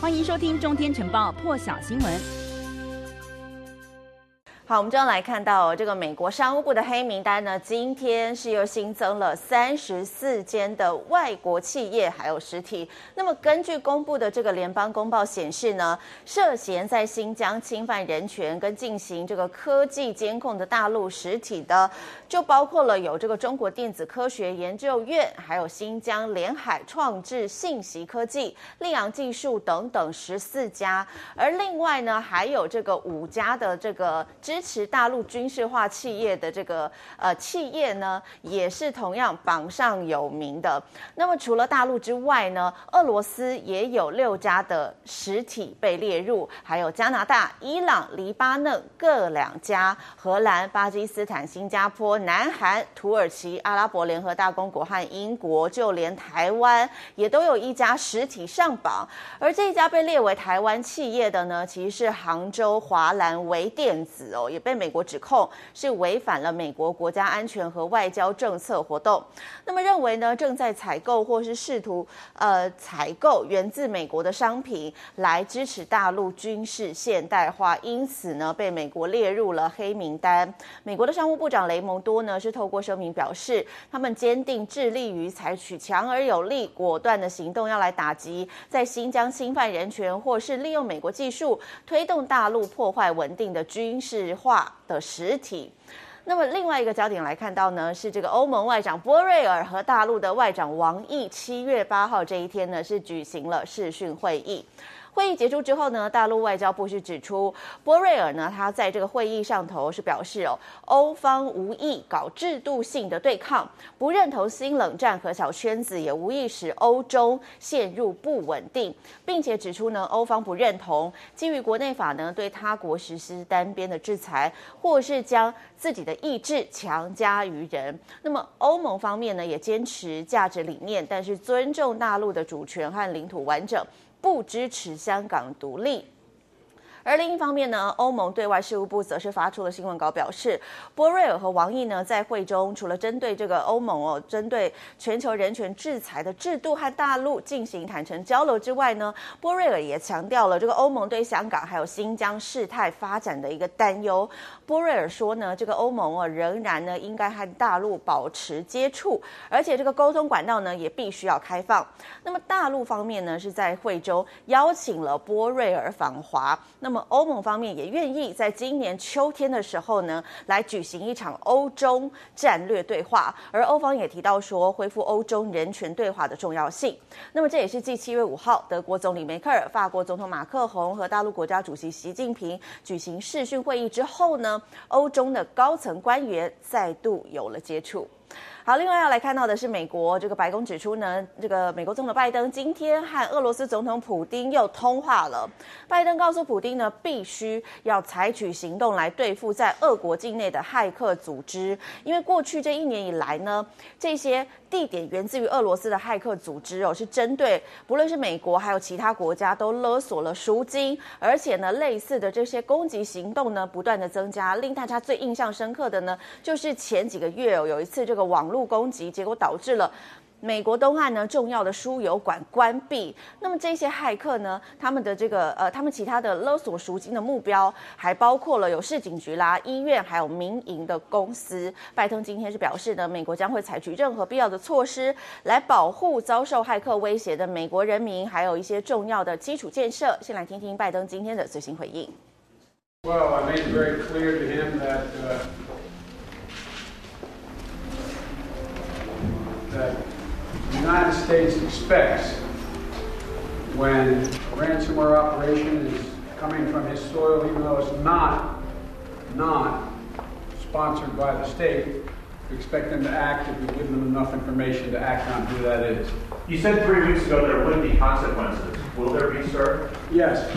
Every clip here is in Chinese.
欢迎收听《中天晨报》破晓新闻。好，我们就要来看到这个美国商务部的黑名单呢，今天是又新增了三十四间的外国企业还有实体。那么根据公布的这个联邦公报显示呢，涉嫌在新疆侵犯人权跟进行这个科技监控的大陆实体的，就包括了有这个中国电子科学研究院，还有新疆联海创智信息科技、力昂技术等等十四家，而另外呢，还有这个五家的这个知。支持大陆军事化企业的这个呃企业呢，也是同样榜上有名的。那么除了大陆之外呢，俄罗斯也有六家的实体被列入，还有加拿大、伊朗、黎巴嫩各两家，荷兰、巴基斯坦、新加坡、南韩、土耳其、阿拉伯联合大公国和英国，就连台湾也都有一家实体上榜。而这一家被列为台湾企业的呢，其实是杭州华兰微电子哦。也被美国指控是违反了美国国家安全和外交政策活动，那么认为呢，正在采购或是试图呃采购源自美国的商品来支持大陆军事现代化，因此呢被美国列入了黑名单。美国的商务部长雷蒙多呢是透过声明表示，他们坚定致力于采取强而有力、果断的行动，要来打击在新疆侵犯人权或是利用美国技术推动大陆破坏稳定的军事化的实体。那么另外一个焦点来看到呢，是这个欧盟外长波瑞尔和大陆的外长王毅，七月八号这一天呢是举行了视讯会议。会议结束之后呢，大陆外交部是指出，波瑞尔呢，他在这个会议上头是表示哦，欧方无意搞制度性的对抗，不认同新冷战和小圈子，也无意使欧洲陷入不稳定，并且指出呢，欧方不认同基于国内法呢对他国实施单边的制裁，或是将自己的意志强加于人。那么欧盟方面呢，也坚持价值理念，但是尊重大陆的主权和领土完整。不支持香港独立。而另一方面呢，欧盟对外事务部则是发出了新闻稿，表示波瑞尔和王毅呢在会中，除了针对这个欧盟哦，针对全球人权制裁的制度和大陆进行坦诚交流之外呢，波瑞尔也强调了这个欧盟对香港还有新疆事态发展的一个担忧。波瑞尔说呢，这个欧盟哦仍然呢应该和大陆保持接触，而且这个沟通管道呢也必须要开放。那么大陆方面呢是在惠州邀请了波瑞尔访华，那么。欧盟方面也愿意在今年秋天的时候呢，来举行一场欧中战略对话，而欧方也提到说，恢复欧中人权对话的重要性。那么这也是继七月五号，德国总理梅克尔、法国总统马克宏和大陆国家主席习近平举行视讯会议之后呢，欧中的高层官员再度有了接触。好，另外要来看到的是，美国这个白宫指出呢，这个美国总统拜登今天和俄罗斯总统普京又通话了。拜登告诉普京呢，必须要采取行动来对付在俄国境内的骇客组织，因为过去这一年以来呢，这些地点源自于俄罗斯的骇客组织哦，是针对不论是美国还有其他国家都勒索了赎金，而且呢，类似的这些攻击行动呢，不断的增加。令大家最印象深刻的呢，就是前几个月哦，有一次这个网络。攻击，结果导致了美国东岸呢重要的输油管关闭。那么这些骇客呢，他们的这个呃，他们其他的勒索赎金的目标还包括了有市警局啦、医院，还有民营的公司。拜登今天是表示呢，美国将会采取任何必要的措施来保护遭受骇客威胁的美国人民，还有一些重要的基础建设。先来听听拜登今天的最新回应。Well, I made United States expects when a ransomware operation is coming from his soil, even though it's not, not sponsored by the state, we expect them to act if we give them enough information to act on who that is. You said three weeks ago there would be consequences. Will there be, sir? Yes.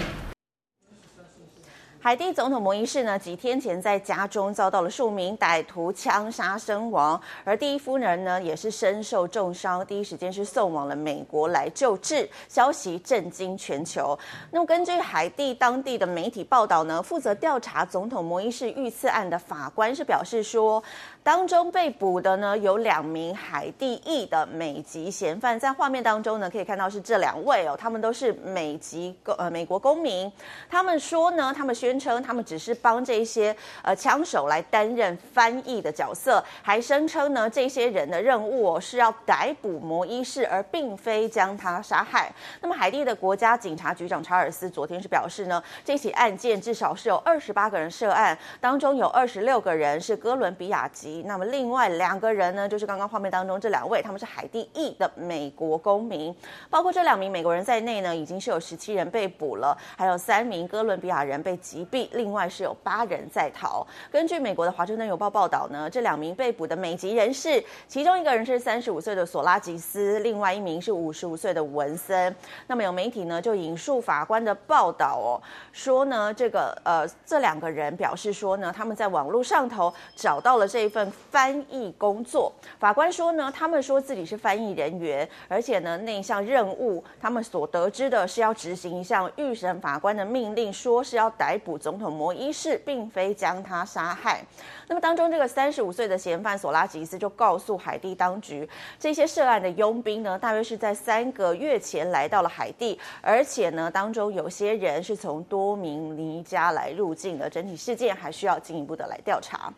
海地总统摩伊士呢，几天前在家中遭到了数名歹徒枪杀身亡，而第一夫人呢也是身受重伤，第一时间是送往了美国来救治，消息震惊全球。那么根据海地当地的媒体报道呢，负责调查总统摩伊士遇刺案的法官是表示说，当中被捕的呢有两名海地裔的美籍嫌犯，在画面当中呢可以看到是这两位哦，他们都是美籍公呃美国公民，他们说呢，他们宣。称他们只是帮这些呃枪手来担任翻译的角色，还声称呢这些人的任务哦是要逮捕摩伊士，而并非将他杀害。那么海地的国家警察局长查尔斯昨天是表示呢，这起案件至少是有二十八个人涉案，当中有二十六个人是哥伦比亚籍，那么另外两个人呢就是刚刚画面当中这两位，他们是海地裔的美国公民，包括这两名美国人在内呢，已经是有十七人被捕了，还有三名哥伦比亚人被击毙。另外是有八人在逃。根据美国的《华盛顿邮报》报道呢，这两名被捕的美籍人士，其中一个人是三十五岁的索拉吉斯，另外一名是五十五岁的文森。那么有媒体呢就引述法官的报道哦，说呢这个呃这两个人表示说呢，他们在网络上头找到了这一份翻译工作。法官说呢，他们说自己是翻译人员，而且呢那一项任务，他们所得知的是要执行一项预审法官的命令，说是要逮捕。总统摩伊士并非将他杀害。那么当中这个三十五岁的嫌犯索拉吉斯就告诉海地当局，这些涉案的佣兵呢，大约是在三个月前来到了海地，而且呢当中有些人是从多明尼加来入境的。整体事件还需要进一步的来调查。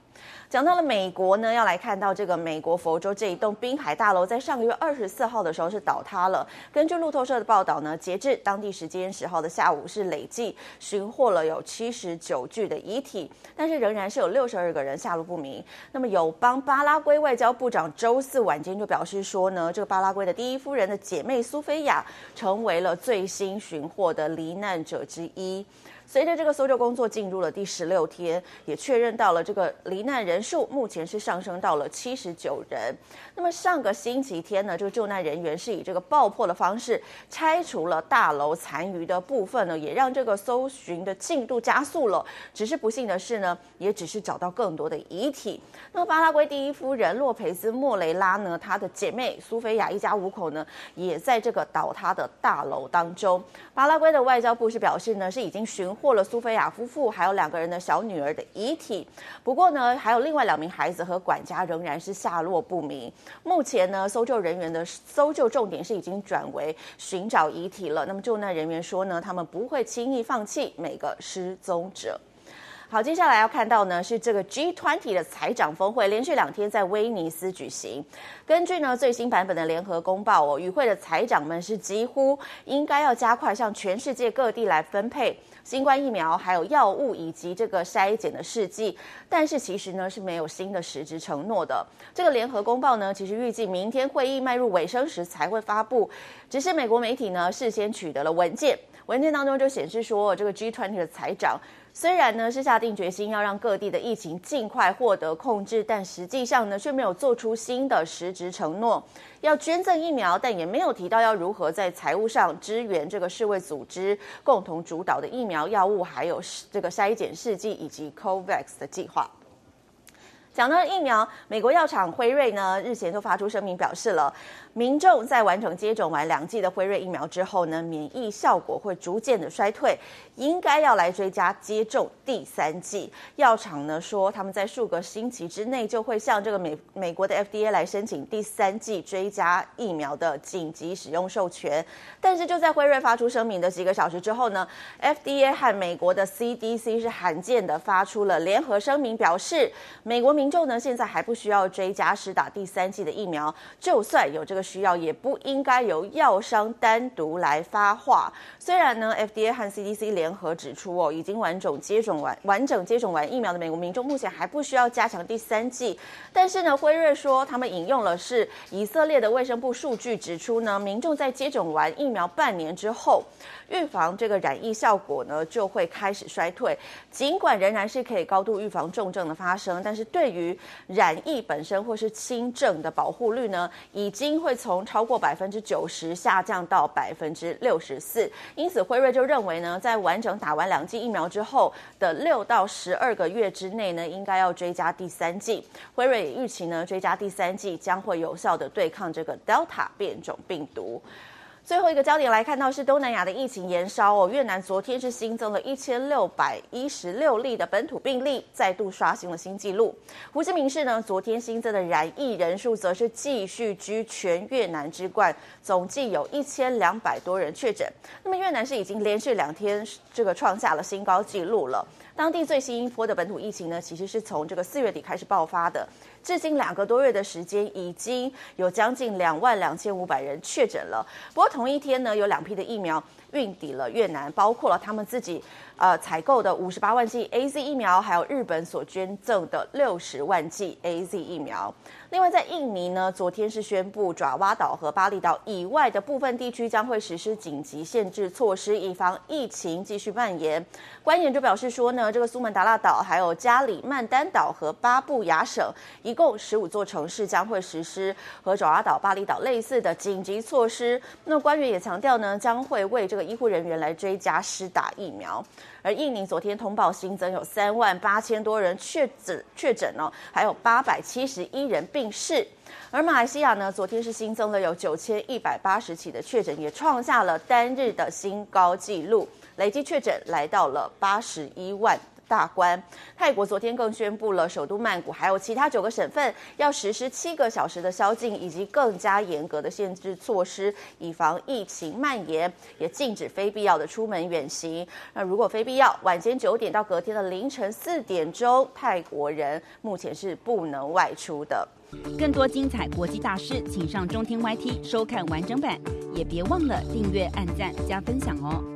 讲到了美国呢，要来看到这个美国佛州这一栋滨海大楼，在上个月二十四号的时候是倒塌了。根据路透社的报道呢，截至当地时间十号的下午，是累计寻获了有七十九具的遗体，但是仍然是有六十二个人下落不明。那么，友邦巴拉圭外交部长周四晚间就表示说呢，这个巴拉圭的第一夫人的姐妹苏菲亚成为了最新寻获的罹难者之一。随着这个搜救工作进入了第十六天，也确认到了这个罹难人数目前是上升到了七十九人。那么上个星期天呢，这个救难人员是以这个爆破的方式拆除了大楼残余的部分呢，也让这个搜寻的进度加速了。只是不幸的是呢，也只是找到更多的遗体。那么巴拉圭第一夫人洛培兹莫雷拉呢，她的姐妹苏菲亚一家五口呢，也在这个倒塌的大楼当中。巴拉圭的外交部是表示呢，是已经寻。获了苏菲亚夫妇还有两个人的小女儿的遗体，不过呢，还有另外两名孩子和管家仍然是下落不明。目前呢，搜救人员的搜救重点是已经转为寻找遗体了。那么救难人员说呢，他们不会轻易放弃每个失踪者。好，接下来要看到呢是这个 G20 的财长峰会连续两天在威尼斯举行。根据呢最新版本的联合公报哦，与会的财长们是几乎应该要加快向全世界各地来分配新冠疫苗、还有药物以及这个筛检的试剂，但是其实呢是没有新的实质承诺的。这个联合公报呢，其实预计明天会议迈入尾声时才会发布，只是美国媒体呢事先取得了文件，文件当中就显示说这个 G20 的财长。虽然呢是下定决心要让各地的疫情尽快获得控制，但实际上呢却没有做出新的实质承诺。要捐赠疫苗，但也没有提到要如何在财务上支援这个世卫组织共同主导的疫苗、药物，还有这个筛检试剂以及 COVAX 的计划。讲到疫苗，美国药厂辉瑞呢日前就发出声明表示了，民众在完成接种完两剂的辉瑞疫苗之后呢，免疫效果会逐渐的衰退，应该要来追加接种第三剂。药厂呢说，他们在数个星期之内就会向这个美美国的 FDA 来申请第三剂追加疫苗的紧急使用授权。但是就在辉瑞发出声明的几个小时之后呢，FDA 和美国的 CDC 是罕见的发出了联合声明，表示美国民民众呢，现在还不需要追加施打第三剂的疫苗，就算有这个需要，也不应该由药商单独来发话。虽然呢，FDA 和 CDC 联合指出哦，已经完整接种完完整接种完疫苗的美国民众，目前还不需要加强第三剂。但是呢，辉瑞说他们引用了是以色列的卫生部数据，指出呢，民众在接种完疫苗半年之后，预防这个染疫效果呢就会开始衰退。尽管仍然是可以高度预防重症的发生，但是对于染疫本身或是轻症的保护率呢，已经会从超过百分之九十下降到百分之六十四。因此，辉瑞就认为呢，在完整打完两剂疫苗之后的六到十二个月之内呢，应该要追加第三剂。辉瑞也预期呢，追加第三剂将会有效地对抗这个 Delta 变种病毒。最后一个焦点来看到是东南亚的疫情延烧哦，越南昨天是新增了一千六百一十六例的本土病例，再度刷新了新纪录。胡志明市呢，昨天新增的染疫人数则是继续居全越南之冠，总计有一千两百多人确诊。那么越南是已经连续两天这个创下了新高纪录了。当地最新一波的本土疫情呢，其实是从这个四月底开始爆发的，至今两个多月的时间，已经有将近两万两千五百人确诊了。不过同一天呢，有两批的疫苗运抵了越南，包括了他们自己呃采购的五十八万剂 AZ 疫苗，还有日本所捐赠的六十万剂 AZ 疫苗。另外，在印尼呢，昨天是宣布爪哇岛和巴厘岛以外的部分地区将会实施紧急限制措施，以防疫情继续蔓延。官员就表示说呢，这个苏门答腊岛、还有加里曼丹岛和巴布亚省，一共十五座城市将会实施和爪哇岛、巴厘岛类似的紧急措施。那官员也强调呢，将会为这个医护人员来追加施打疫苗。而印尼昨天通报新增有三万八千多人确诊确诊哦，还有八百七十一人病逝。而马来西亚呢，昨天是新增了有九千一百八十起的确诊，也创下了单日的新高纪录，累计确诊来到了八十一万。大关，泰国昨天更宣布了，首都曼谷还有其他九个省份要实施七个小时的宵禁，以及更加严格的限制措施，以防疫情蔓延，也禁止非必要的出门远行。那如果非必要，晚间九点到隔天的凌晨四点钟，泰国人目前是不能外出的。更多精彩国际大事，请上中天 YT 收看完整版，也别忘了订阅、按赞、加分享哦。